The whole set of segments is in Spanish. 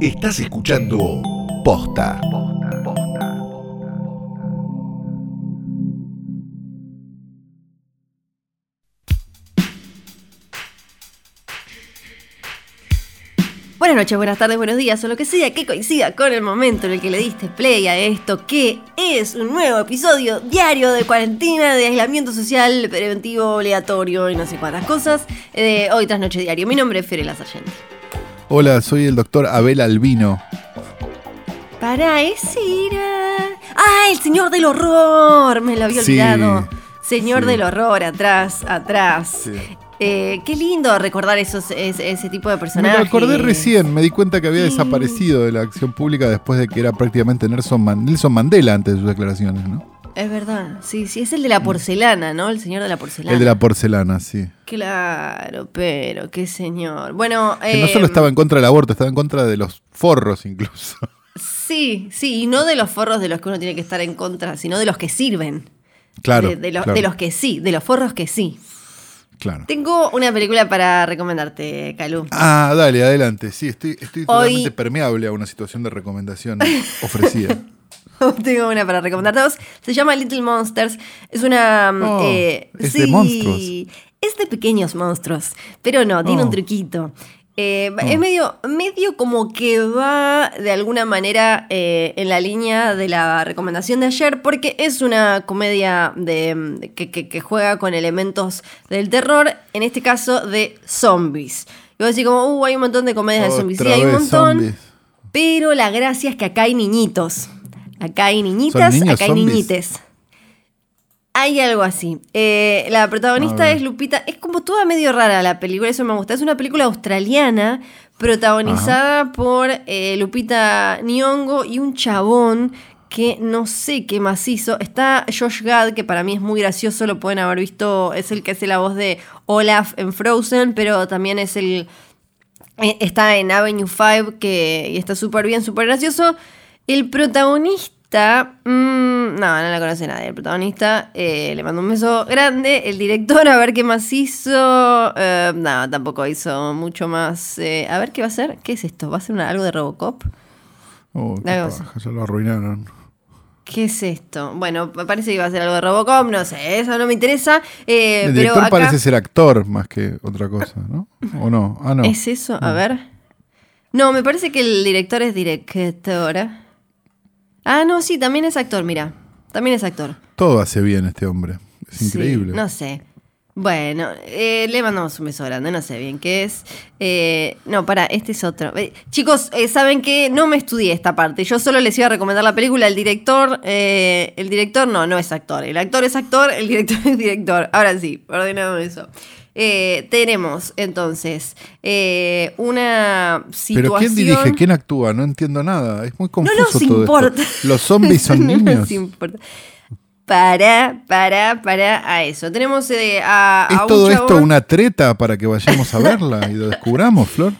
Estás escuchando Posta. Buenas noches, buenas tardes, buenos días, o lo que sea que coincida con el momento en el que le diste play a esto, que es un nuevo episodio diario de cuarentena, de aislamiento social, preventivo, aleatorio y no sé cuántas cosas, de hoy tras noche diario. Mi nombre es Fiorella Sargenti. Hola, soy el doctor Abel Albino. Para ese era... ¡Ah, el señor del horror! Me lo había Sí, olvidado. Señor sí. del horror, atrás, atrás. Sí. Eh, qué lindo recordar esos, ese, ese tipo de Me personajes. lo acordé recién, me di cuenta que había desaparecido de la acción pública después de que era prácticamente Nelson, Man- Nelson Mandela antes de sus declaraciones, ¿no? Es verdad, sí, sí, es el de la porcelana, ¿no? El señor de la porcelana. El de la porcelana, sí. Claro, pero qué señor. Bueno, Que no eh, solo estaba en contra del aborto, estaba en contra de los forros incluso. Sí, sí, y no de los forros de los que uno tiene que estar en contra, sino de los que sirven. Claro. De, de los, claro, de los que sí, de los forros que sí. claro. Tengo una película para recomendarte, Calú. Ah, dale, adelante. Sí, estoy, estoy Hoy- totalmente permeable a una situación de recomendación ofrecida. Tengo una para recomendarte a vos. Se llama Little Monsters. Es una. mm, Oh, eh, es de monstruos. Es de pequeños monstruos. Pero no, tiene Oh. un truquito. Eh, Oh. Es medio, medio como que va de alguna manera eh, en la línea de la recomendación de ayer, porque es una comedia de, de- que, que- que juega con elementos del terror, en este caso de zombies. Y vos decís como, uh, hay un montón de comedias de zombies. Sí, hay un montón. zombies. Pero la gracia es que acá hay niñitos. Acá hay niñitas, niños acá hay zombies? niñites. Hay algo así. Eh, la protagonista es Lupita. Es como toda medio rara la película, eso me gusta. Es una película australiana protagonizada por eh, Lupita Nyong'o y un chabón que no sé qué más hizo. Está Josh Gad, que para mí es muy gracioso, lo pueden haber visto. Es el que hace la voz de Olaf en Frozen, pero también es el eh, Está en Avenue 5 que, y está súper bien, súper gracioso. El protagonista, mm, no, no la conoce nadie. El protagonista, eh, le mando un beso grande. El director, a ver qué más hizo. Eh, no, tampoco hizo mucho más. Eh, a ver qué va a hacer. ¿Qué es esto? ¿Va a ser una- algo de Robocop? Oh, qué paja, ya lo arruinaron. ¿Qué es esto? Bueno, me parece que iba a ser algo de Robocop, no sé, eso no me interesa. eh, El pero director acá- parece ser actor más que otra cosa, ¿no? ¿O no? Ah, no. ¿Es eso? A ver. No, me parece que el director es directora. Ah, no, sí, también es actor, mira. También es actor. Todo hace bien este hombre. Es Sí, increíble. no sé. Bueno, eh, le mandamos un beso grande, no sé bien qué es. Eh, no, para, este es otro. Eh, chicos, eh, saben que no me estudié esta parte. Yo solo les iba a recomendar la película. El director, eh, el director no, no es actor. El actor es actor, el director es director. Ahora sí, ordenamos eso. Eh, tenemos entonces eh, una situación. Pero ¿quién dirige? ¿Quién actúa? No entiendo nada. Es muy No confuso nos todo importa. esto. Los zombies son No niños. nos importa. Para, para, para a eso. Tenemos eh, a, a ¿Es un todo esto una treta para que vayamos a verla y lo descubramos, Flor?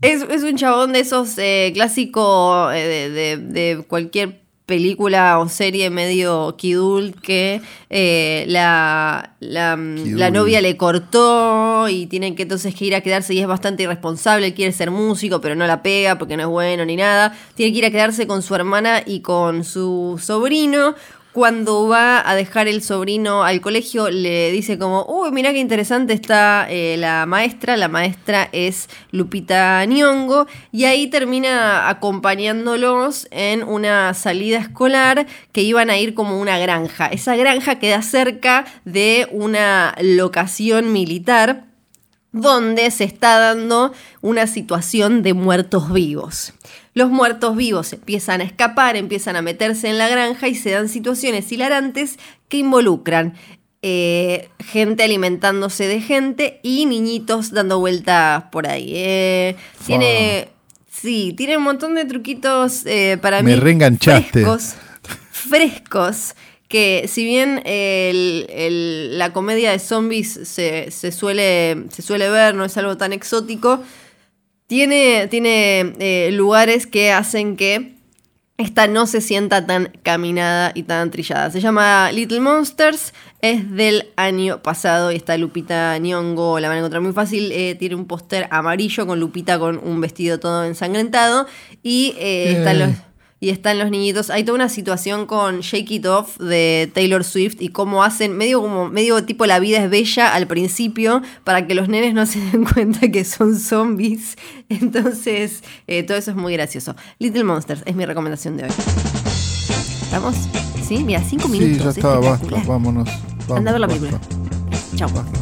Es, es un chabón de esos eh, clásicos eh, de, de- de cualquier película o serie medio kidul que eh, la, la, Kidul. la novia le cortó y tienen que entonces que ir a quedarse y es bastante irresponsable, él quiere ser músico pero no la pega porque no es bueno ni nada, tiene que ir a quedarse con su hermana y con su sobrino. Cuando va a dejar el sobrino al colegio, le dice como, uy, mira qué interesante está eh, la maestra. La maestra es Lupita Nyong'o. Y ahí termina acompañándolos en una salida escolar que iban a ir como una granja. Esa granja queda cerca de una locación militar donde se está dando una situación de muertos vivos. Los muertos vivos empiezan a escapar, empiezan a meterse en la granja y se dan situaciones hilarantes que involucran eh, gente alimentándose de gente y niñitos dando vueltas por ahí. Eh, tiene, sí, tiene un montón de truquitos eh, para Me mí reenganchaste. frescos, frescos que si bien el- el- la comedia de zombies se, se suele, se suele ver, no es algo tan exótico, tiene, tiene eh, lugares que hacen que esta no se sienta tan caminada y tan trillada. Se llama Little Monsters, es del año pasado y está Lupita Nyong'o, la van a encontrar muy fácil. eh, tiene un póster amarillo con Lupita con un vestido todo ensangrentado y eh, están los y están los niñitos. Hay toda una situación con Shake It Off de Taylor Swift y cómo hacen, medio como, medio tipo la vida es bella al principio, para que los nenes no se den cuenta que son zombies. Entonces, eh, todo eso es muy gracioso. Little Monsters es mi recomendación de hoy. ¿Estamos? Sí, mira, cinco Sí, minutos. ya está, basta, vámonos. Anda a ver la vamos, película. basta.